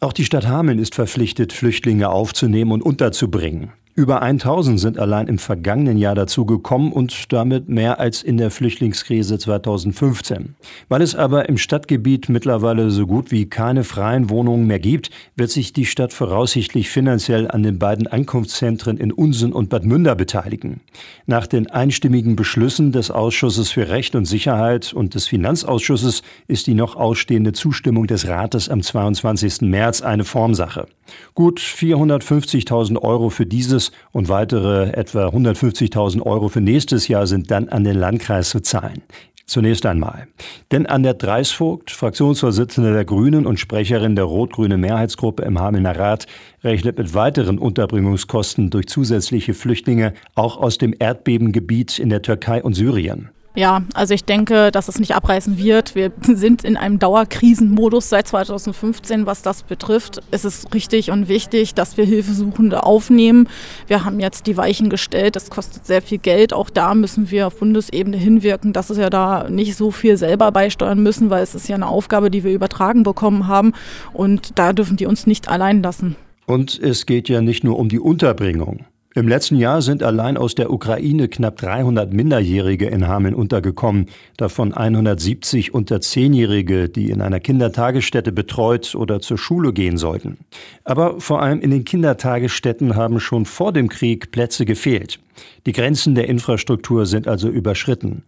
Auch die Stadt Hameln ist verpflichtet, Flüchtlinge aufzunehmen und unterzubringen. Über 1000 sind allein im vergangenen Jahr dazugekommen und damit mehr als in der Flüchtlingskrise 2015. Weil es aber im Stadtgebiet mittlerweile so gut wie keine freien Wohnungen mehr gibt, wird sich die Stadt voraussichtlich finanziell an den beiden Ankunftszentren in Unsen und Bad Münder beteiligen. Nach den einstimmigen Beschlüssen des Ausschusses für Recht und Sicherheit und des Finanzausschusses ist die noch ausstehende Zustimmung des Rates am 22. März eine Formsache. Gut 450.000 Euro für dieses und weitere etwa 150.000 Euro für nächstes Jahr sind dann an den Landkreis zu zahlen. Zunächst einmal. Denn an Dreisvogt, Fraktionsvorsitzende der Grünen und Sprecherin der rot-grünen Mehrheitsgruppe im Hamelner Rat, rechnet mit weiteren Unterbringungskosten durch zusätzliche Flüchtlinge auch aus dem Erdbebengebiet in der Türkei und Syrien. Ja, also ich denke, dass es nicht abreißen wird. Wir sind in einem Dauerkrisenmodus seit 2015, was das betrifft. Es ist richtig und wichtig, dass wir Hilfesuchende aufnehmen. Wir haben jetzt die Weichen gestellt. Das kostet sehr viel Geld. Auch da müssen wir auf Bundesebene hinwirken, dass ja da nicht so viel selber beisteuern müssen, weil es ist ja eine Aufgabe, die wir übertragen bekommen haben. Und da dürfen die uns nicht allein lassen. Und es geht ja nicht nur um die Unterbringung. Im letzten Jahr sind allein aus der Ukraine knapp 300 Minderjährige in Hameln untergekommen, davon 170 unter Zehnjährige, die in einer Kindertagesstätte betreut oder zur Schule gehen sollten. Aber vor allem in den Kindertagesstätten haben schon vor dem Krieg Plätze gefehlt. Die Grenzen der Infrastruktur sind also überschritten.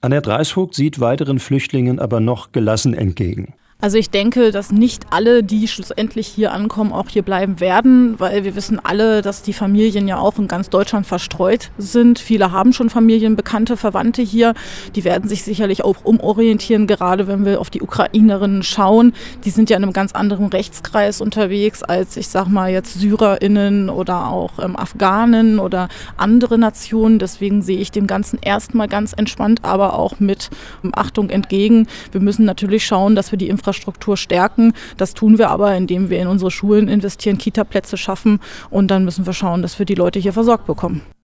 Annette Reisvogt sieht weiteren Flüchtlingen aber noch gelassen entgegen. Also ich denke, dass nicht alle, die schlussendlich hier ankommen, auch hier bleiben werden, weil wir wissen alle, dass die Familien ja auch in ganz Deutschland verstreut sind. Viele haben schon Familien, Bekannte, Verwandte hier. Die werden sich sicherlich auch umorientieren, gerade wenn wir auf die Ukrainerinnen schauen. Die sind ja in einem ganz anderen Rechtskreis unterwegs als, ich sag mal, jetzt SyrerInnen oder auch ähm, Afghanen oder andere Nationen. Deswegen sehe ich dem Ganzen erstmal ganz entspannt, aber auch mit Achtung entgegen. Wir müssen natürlich schauen, dass wir die Infrastruktur Infrastruktur stärken. Das tun wir aber, indem wir in unsere Schulen investieren, Kita-Plätze schaffen und dann müssen wir schauen, dass wir die Leute hier versorgt bekommen.